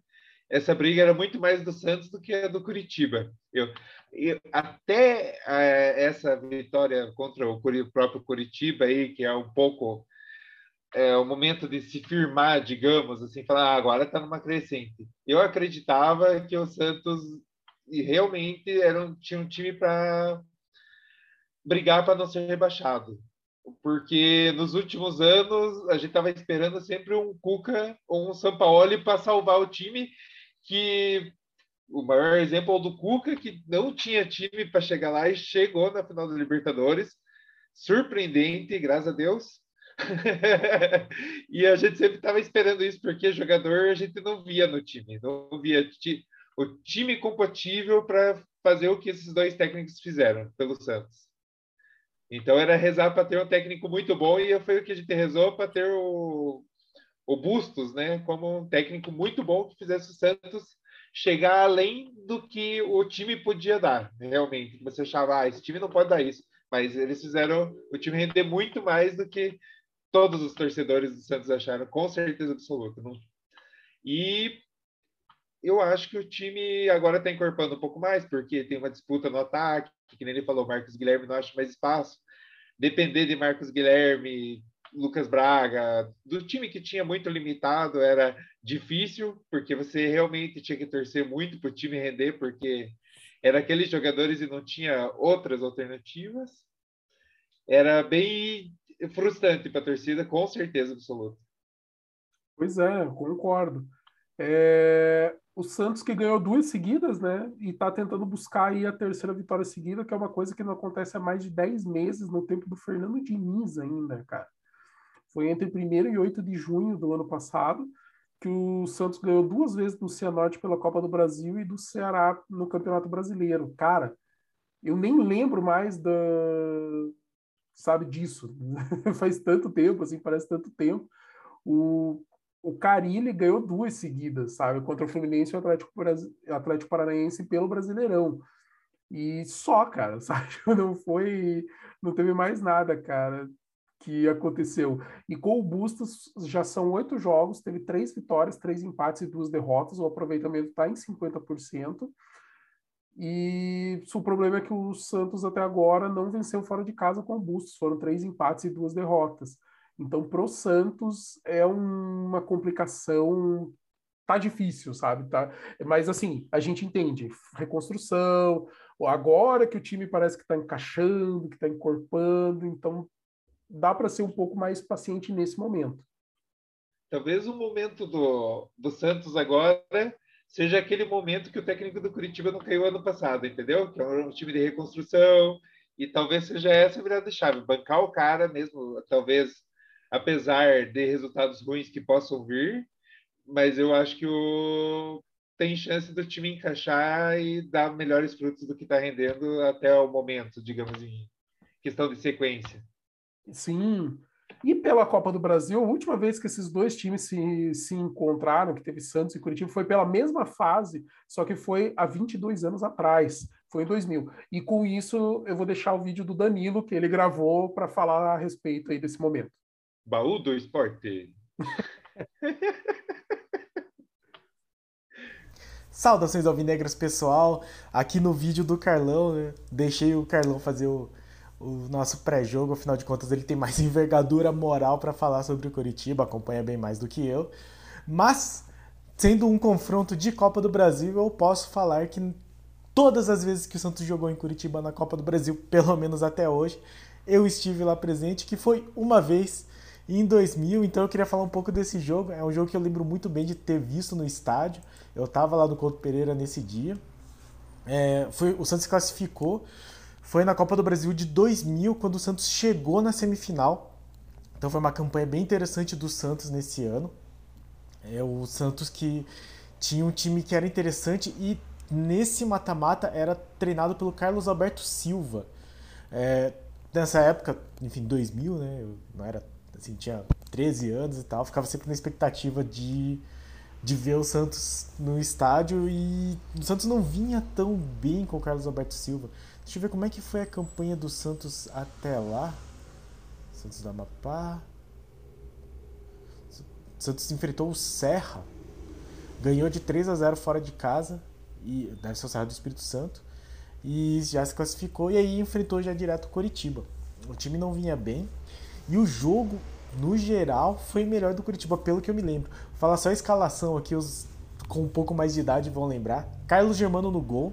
essa briga era muito mais do Santos do que a do Curitiba. Eu, eu até é, essa vitória contra o, o próprio Curitiba aí, que é um pouco é, o momento de se firmar, digamos, assim, falar ah, agora está numa crescente. Eu acreditava que o Santos realmente era um, tinha um time para brigar para não ser rebaixado. Porque nos últimos anos a gente estava esperando sempre um Cuca ou um Sampaoli para salvar o time que o maior exemplo é o do Cuca, que não tinha time para chegar lá e chegou na final da Libertadores. Surpreendente, graças a Deus. e a gente sempre estava esperando isso, porque jogador a gente não via no time, não via o time compatível para fazer o que esses dois técnicos fizeram pelo Santos. Então era rezar para ter um técnico muito bom e foi o que a gente rezou para ter o, o Bustos, né, como um técnico muito bom que fizesse o Santos chegar além do que o time podia dar, realmente. Você achava, ah, esse time não pode dar isso, mas eles fizeram o time render muito mais do que todos os torcedores do Santos acharam, com certeza absoluta. Não? E eu acho que o time agora está encorpando um pouco mais, porque tem uma disputa no ataque, que nem ele falou, Marcos Guilherme não acha mais espaço. Depender de Marcos Guilherme, Lucas Braga, do time que tinha muito limitado, era difícil, porque você realmente tinha que torcer muito para o time render, porque era aqueles jogadores e não tinha outras alternativas. Era bem frustrante para a torcida, com certeza absoluta. Pois é, concordo. É, o Santos que ganhou duas seguidas, né? E está tentando buscar aí a terceira vitória seguida, que é uma coisa que não acontece há mais de 10 meses, no tempo do Fernando Diniz ainda, cara. Foi entre 1 e 8 de junho do ano passado que o Santos ganhou duas vezes do Cianorte pela Copa do Brasil e do Ceará no Campeonato Brasileiro. Cara, eu nem lembro mais da sabe disso. Faz tanto tempo, assim, parece tanto tempo. O, o Carilli ganhou duas seguidas, sabe? Contra o Fluminense e o Atlético, Atlético Paranaense pelo Brasileirão. E só, cara, sabe? Não foi. Não teve mais nada, cara que aconteceu. E com o Bustos já são oito jogos, teve três vitórias, três empates e duas derrotas. O aproveitamento está em 50%. E o problema é que o Santos até agora não venceu fora de casa com o Bustos. Foram três empates e duas derrotas. Então, pro Santos é uma complicação. Tá difícil, sabe? Tá... Mas assim, a gente entende. Reconstrução, agora que o time parece que está encaixando, que está encorpando, então dá para ser um pouco mais paciente nesse momento. Talvez o momento do, do Santos agora seja aquele momento que o técnico do Curitiba não caiu ano passado, entendeu? Que é um time de reconstrução, e talvez seja essa a virada chave, bancar o cara mesmo, talvez apesar de resultados ruins que possam vir, mas eu acho que o tem chance do time encaixar e dar melhores frutos do que está rendendo até o momento, digamos em questão de sequência. Sim. E pela Copa do Brasil, a última vez que esses dois times se, se encontraram, que teve Santos e Curitiba, foi pela mesma fase, só que foi há 22 anos atrás, foi em 2000. E com isso, eu vou deixar o vídeo do Danilo, que ele gravou para falar a respeito aí desse momento. Baú do esporte. Saudações alvinegras, pessoal. Aqui no vídeo do Carlão, né? deixei o Carlão fazer o, o nosso pré-jogo, afinal de contas ele tem mais envergadura moral para falar sobre o Curitiba, acompanha bem mais do que eu. Mas, sendo um confronto de Copa do Brasil, eu posso falar que todas as vezes que o Santos jogou em Curitiba na Copa do Brasil, pelo menos até hoje, eu estive lá presente, que foi uma vez em 2000, então eu queria falar um pouco desse jogo. É um jogo que eu lembro muito bem de ter visto no estádio. Eu estava lá no Couto Pereira nesse dia. É, foi, o Santos classificou foi na Copa do Brasil de 2000, quando o Santos chegou na semifinal. Então foi uma campanha bem interessante do Santos nesse ano. É o Santos que tinha um time que era interessante e nesse mata-mata era treinado pelo Carlos Alberto Silva. É, nessa época, enfim, 2000, né? Eu não era assim, tinha 13 anos e tal, ficava sempre na expectativa de, de ver o Santos no estádio e o Santos não vinha tão bem com o Carlos Alberto Silva. Deixa eu ver como é que foi a campanha do Santos até lá. Santos da Amapá. Santos enfrentou o Serra, ganhou de 3 a 0 fora de casa, e deve ser o Serra do Espírito Santo, e já se classificou, e aí enfrentou já direto o Coritiba. O time não vinha bem, e o jogo, no geral, foi melhor do Curitiba, pelo que eu me lembro. Vou falar só a escalação aqui, os com um pouco mais de idade vão lembrar. Carlos Germano no gol,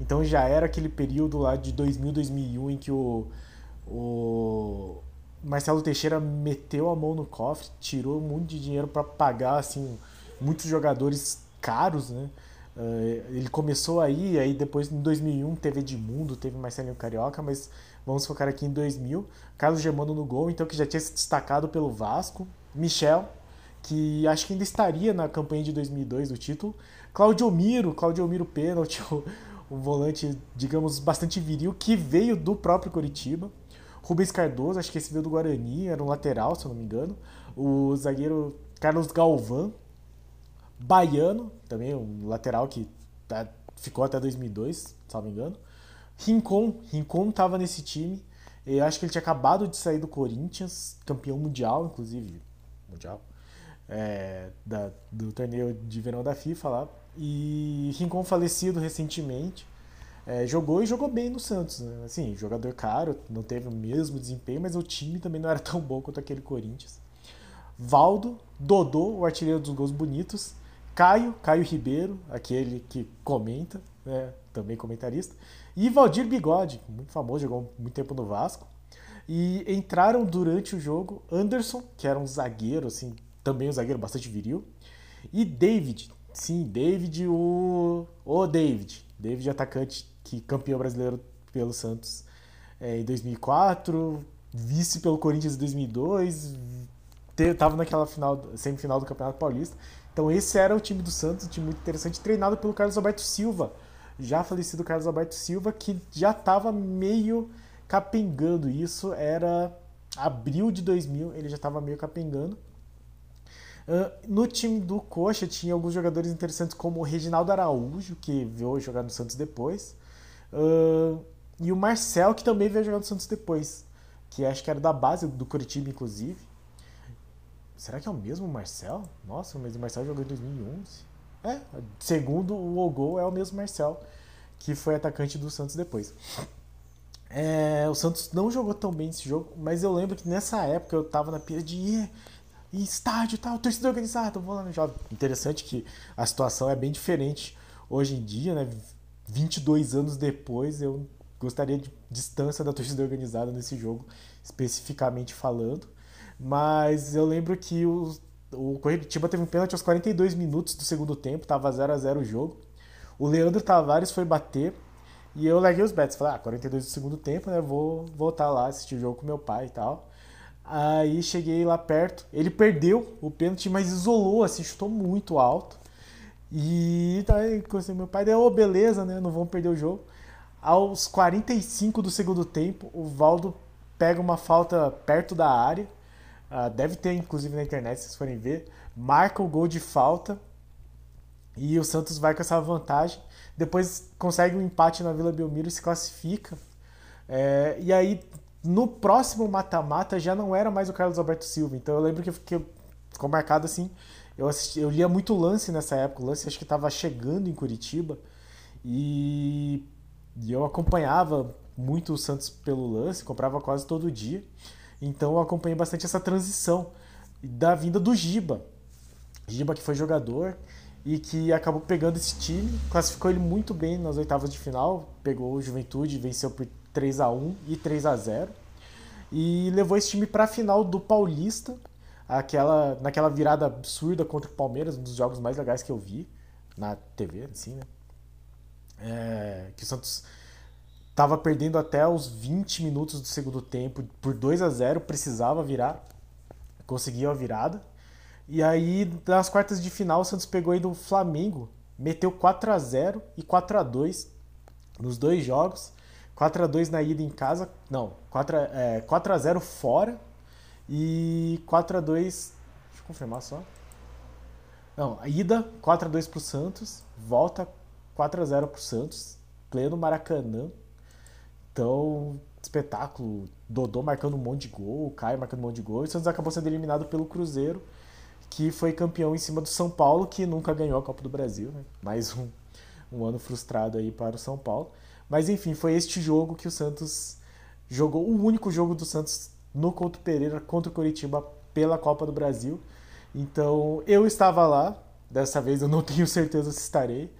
então já era aquele período lá de 2000, 2001 em que o, o Marcelo Teixeira meteu a mão no cofre, tirou muito de dinheiro para pagar assim muitos jogadores caros, né? Uh, ele começou aí, aí depois em 2001 teve Edmundo, teve Marcelinho Carioca, mas vamos focar aqui em 2000. Carlos Germano no gol, então que já tinha se destacado pelo Vasco. Michel, que acho que ainda estaria na campanha de 2002 do título. Claudio Miro, Claudio Miro pênalti, um volante, digamos, bastante viril, que veio do próprio Coritiba. Rubens Cardoso, acho que esse veio do Guarani, era um lateral, se eu não me engano. O zagueiro Carlos Galvão, Baiano, também um lateral que tá, ficou até 2002, se não me engano. Rincon, Rincon estava nesse time. Eu acho que ele tinha acabado de sair do Corinthians, campeão mundial, inclusive. Mundial. É, da, do torneio de verão da FIFA lá. E Rincon falecido recentemente. É, jogou e jogou bem no Santos. Né? Assim, jogador caro, não teve o mesmo desempenho, mas o time também não era tão bom quanto aquele Corinthians. Valdo, Dodô, o artilheiro dos gols bonitos. Caio, Caio Ribeiro, aquele que comenta, né? também comentarista. E Valdir Bigode, muito famoso, jogou muito tempo no Vasco. E entraram durante o jogo Anderson, que era um zagueiro, assim, também um zagueiro bastante viril. E David, sim, David, o. David. David, atacante que campeão brasileiro pelo Santos é, em 2004, vice pelo Corinthians em 2002, estava naquela final, semifinal do Campeonato Paulista. Então esse era o time do Santos, um time muito interessante, treinado pelo Carlos Alberto Silva, já falecido Carlos Alberto Silva, que já estava meio capengando. Isso era abril de 2000, ele já estava meio capengando. No time do Coxa tinha alguns jogadores interessantes como o Reginaldo Araújo, que veio jogar no Santos depois. E o Marcel, que também veio jogar no Santos depois. Que acho que era da base do Curitiba, inclusive. Será que é o mesmo Marcel? Nossa, mas o Marcel jogou em 2011. É, segundo o Ogol, é o mesmo Marcel, que foi atacante do Santos depois. É, o Santos não jogou tão bem esse jogo, mas eu lembro que nessa época eu tava na pira de em estádio e tal, torcida organizada, vou lá no jogo. Interessante que a situação é bem diferente hoje em dia, né? 22 anos depois, eu gostaria de distância da torcida organizada nesse jogo, especificamente falando. Mas eu lembro que o, o Coritiba teve um pênalti aos 42 minutos do segundo tempo, tava 0 a 0 o jogo. O Leandro Tavares foi bater e eu larguei os bets. Falei, ah, 42 do segundo tempo, né? Vou voltar lá assistir o jogo com meu pai e tal. Aí cheguei lá perto. Ele perdeu o pênalti, mas isolou, assim, chutou muito alto. E tá aí, meu pai deu, oh, beleza, né? Não vamos perder o jogo. Aos 45 do segundo tempo, o Valdo pega uma falta perto da área. Uh, deve ter, inclusive, na internet, se vocês forem ver. Marca o gol de falta. E o Santos vai com essa vantagem. Depois consegue um empate na Vila Belmiro e se classifica. É, e aí, no próximo mata-mata, já não era mais o Carlos Alberto Silva. Então eu lembro que ficou marcado assim eu, assisti, eu lia muito lance nessa época. O lance acho que estava chegando em Curitiba. E, e eu acompanhava muito o Santos pelo lance, comprava quase todo dia. Então eu acompanhei bastante essa transição da vinda do Giba. Giba que foi jogador e que acabou pegando esse time, classificou ele muito bem nas oitavas de final, pegou o Juventude, venceu por 3 a 1 e 3 a 0 e levou esse time para a final do Paulista aquela, naquela virada absurda contra o Palmeiras, um dos jogos mais legais que eu vi na TV, assim, né? É, que o Santos estava perdendo até os 20 minutos do segundo tempo por 2 a 0 precisava virar, conseguiu a virada. E aí, nas quartas de final, o Santos pegou aí do Flamengo, meteu 4 a 0 e 4 a 2 nos dois jogos. 4 a 2 na ida em casa, não, 4 a, é, 4 a 0 fora e 4 a 2 Deixa eu confirmar só. Não, a ida 4 a 2 pro Santos, volta 4 a 0 pro Santos, pleno Maracanã. Então, espetáculo. Dodô marcando um monte de gol, Caio marcando um monte de gol. E o Santos acabou sendo eliminado pelo Cruzeiro, que foi campeão em cima do São Paulo, que nunca ganhou a Copa do Brasil. Né? Mais um, um ano frustrado aí para o São Paulo. Mas enfim, foi este jogo que o Santos jogou, o único jogo do Santos no Couto Pereira contra o Coritiba pela Copa do Brasil. Então eu estava lá, dessa vez eu não tenho certeza se estarei,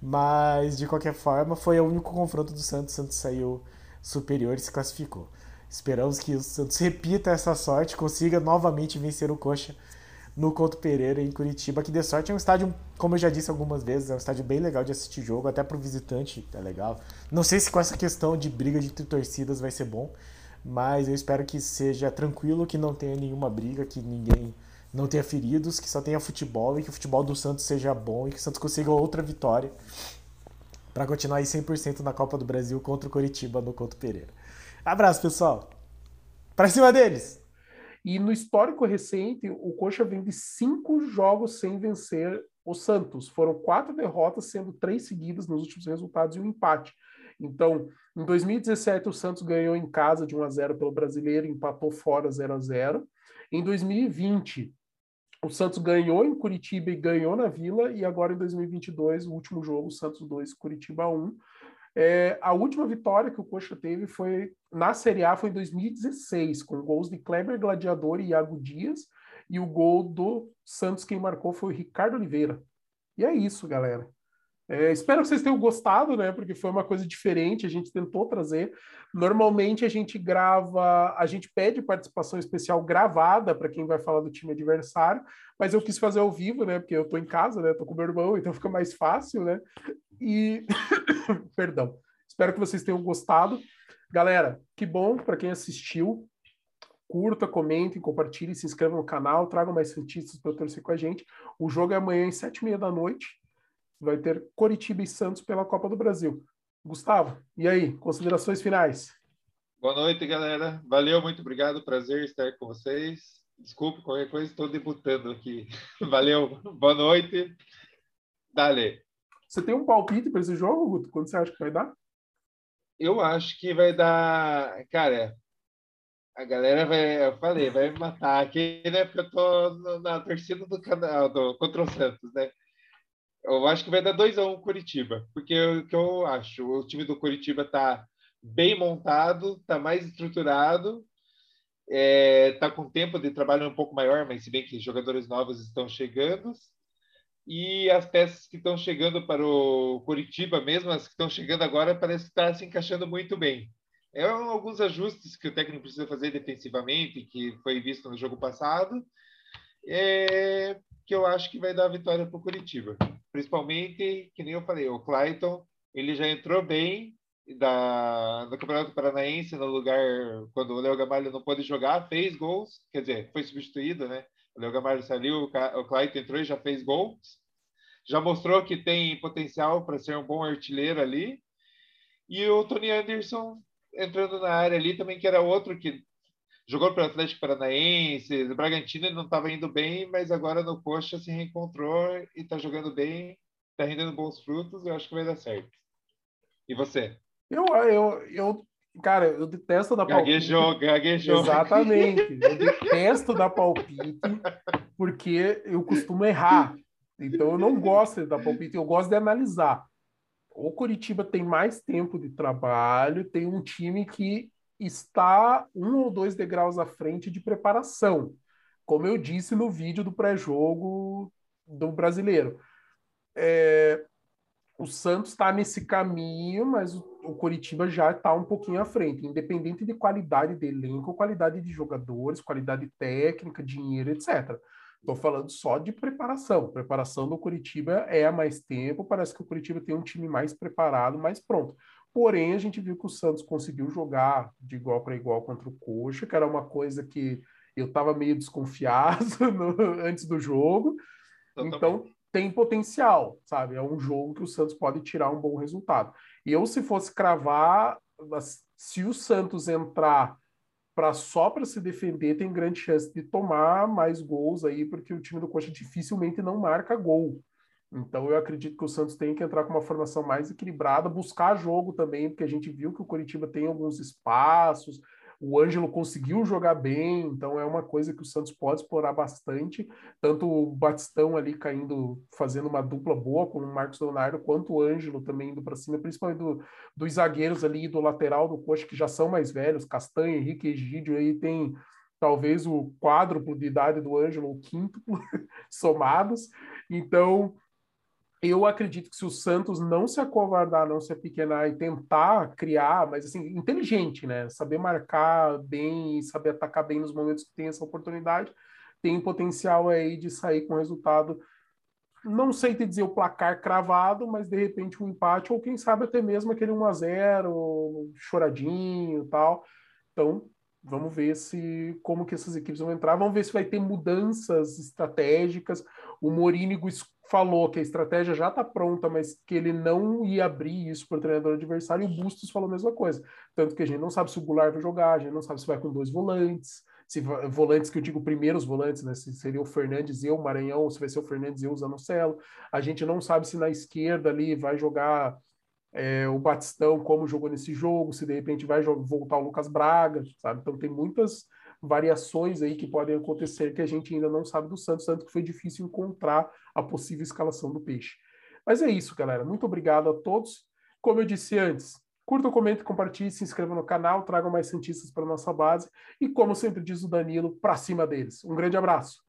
mas de qualquer forma foi o único confronto do Santos. O Santos saiu superior e se classificou. Esperamos que o Santos repita essa sorte, consiga novamente vencer o Coxa no Couto Pereira, em Curitiba, que de sorte é um estádio, como eu já disse algumas vezes, é um estádio bem legal de assistir jogo, até para o visitante é legal. Não sei se com essa questão de briga entre torcidas vai ser bom, mas eu espero que seja tranquilo, que não tenha nenhuma briga, que ninguém não tenha feridos, que só tenha futebol e que o futebol do Santos seja bom e que o Santos consiga outra vitória para continuar aí 100% na Copa do Brasil contra o Coritiba no Couto Pereira. Abraço, pessoal. Para cima deles. E no histórico recente, o Coxa vem de cinco jogos sem vencer o Santos. Foram quatro derrotas, sendo três seguidas nos últimos resultados e um empate. Então, em 2017, o Santos ganhou em casa de 1 a 0 pelo Brasileiro, empatou fora 0 a 0. Em 2020, o Santos ganhou em Curitiba e ganhou na Vila, e agora em 2022, o último jogo, Santos 2, Curitiba 1. É, a última vitória que o Coxa teve foi na Série A, foi em 2016, com gols de Kleber Gladiador e Iago Dias, e o gol do Santos quem marcou foi o Ricardo Oliveira. E é isso, galera. É, espero que vocês tenham gostado, né? Porque foi uma coisa diferente, a gente tentou trazer. Normalmente a gente grava, a gente pede participação especial gravada para quem vai falar do time adversário, mas eu quis fazer ao vivo, né? Porque eu tô em casa, né? Tô com meu irmão, então fica mais fácil, né? E perdão. Espero que vocês tenham gostado. Galera, que bom para quem assistiu. Curta, comentem, compartilhem, se inscrevam no canal, tragam mais cientistas para torcer com a gente. O jogo é amanhã às sete e meia da noite vai ter Coritiba e Santos pela Copa do Brasil. Gustavo, e aí, considerações finais? Boa noite, galera. Valeu, muito obrigado. Prazer estar com vocês. Desculpe qualquer coisa, estou debutando aqui. Valeu, boa noite. Dale. Você tem um palpite para esse jogo, Guto? Quando você acha que vai dar? Eu acho que vai dar. Cara, a galera vai. Eu falei, vai me matar aqui, né? Porque eu tô na torcida do canal do, contra o Santos, né? Eu acho que vai dar 2 a 1 um Curitiba, porque o que eu acho, o time do Curitiba está bem montado, está mais estruturado, está é, tá com tempo de trabalho um pouco maior, mas se bem que jogadores novos estão chegando, e as peças que estão chegando para o Curitiba, mesmo as que estão chegando agora, parece que está se encaixando muito bem. É alguns ajustes que o técnico precisa fazer defensivamente, que foi visto no jogo passado, é, que eu acho que vai dar a vitória para o Curitiba principalmente, que nem eu falei, o Clayton, ele já entrou bem da, no Campeonato Paranaense, no lugar, quando o Léo Gamalho não pôde jogar, fez gols, quer dizer, foi substituído, né? O Léo Gamalho saiu, o Clayton entrou e já fez gols. Já mostrou que tem potencial para ser um bom artilheiro ali. E o Tony Anderson entrando na área ali também, que era outro que jogou para o Atlético Paranaense, o Bragantino ele não estava indo bem, mas agora no Coxa se reencontrou e está jogando bem, está rendendo bons frutos, eu acho que vai dar certo. E você? Eu, eu, eu cara, eu detesto dar palpite. Gaguejou, gaguejou. Exatamente. Eu detesto dar palpite porque eu costumo errar. Então eu não gosto de dar palpite, eu gosto de analisar. O Curitiba tem mais tempo de trabalho, tem um time que está um ou dois degraus à frente de preparação, como eu disse no vídeo do pré-jogo do brasileiro. É, o Santos está nesse caminho, mas o, o Coritiba já está um pouquinho à frente, independente de qualidade de elenco, qualidade de jogadores, qualidade técnica, dinheiro, etc. Estou falando só de preparação. Preparação do Curitiba é há mais tempo. Parece que o Curitiba tem um time mais preparado, mais pronto. Porém, a gente viu que o Santos conseguiu jogar de igual para igual contra o Coxa, que era uma coisa que eu estava meio desconfiado no, antes do jogo. Então, tem potencial, sabe? É um jogo que o Santos pode tirar um bom resultado. E eu, se fosse cravar, se o Santos entrar para só para se defender, tem grande chance de tomar mais gols aí, porque o time do Coxa dificilmente não marca gol. Então eu acredito que o Santos tem que entrar com uma formação mais equilibrada, buscar jogo também, porque a gente viu que o Curitiba tem alguns espaços, O Ângelo conseguiu jogar bem, então é uma coisa que o Santos pode explorar bastante. Tanto o Batistão ali caindo, fazendo uma dupla boa com o Marcos Leonardo, quanto o Ângelo também indo para cima, principalmente do, dos zagueiros ali do lateral do Coxa, que já são mais velhos, Castanha, Henrique Egídio, aí tem talvez o quádruplo de idade do Ângelo, o quinto somados. Então, eu acredito que se o Santos não se acovardar, não se apequenar e tentar criar, mas assim, inteligente, né? Saber marcar bem, saber atacar bem nos momentos que tem essa oportunidade, tem potencial aí de sair com resultado. Não sei te dizer o placar cravado, mas de repente um empate, ou quem sabe até mesmo aquele 1 a 0 choradinho tal. Então, vamos ver se como que essas equipes vão entrar, vamos ver se vai ter mudanças estratégicas. O Morínigo falou que a estratégia já está pronta, mas que ele não ia abrir isso para o treinador adversário, e o Bustos falou a mesma coisa. Tanto que a gente não sabe se o Goulart vai jogar, a gente não sabe se vai com dois volantes, se volantes que eu digo primeiros volantes, né? Se seria o Fernandes e o Maranhão, ou se vai ser o Fernandes e o Zanocelo. A gente não sabe se na esquerda ali vai jogar é, o Batistão como jogou nesse jogo, se de repente vai voltar o Lucas Braga, sabe? Então tem muitas variações aí que podem acontecer que a gente ainda não sabe do Santos, tanto que foi difícil encontrar a possível escalação do Peixe. Mas é isso, galera. Muito obrigado a todos. Como eu disse antes, curta, comente, compartilhe, se inscreva no canal, tragam mais cientistas para nossa base e, como sempre diz o Danilo, para cima deles. Um grande abraço.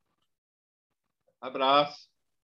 Abraço.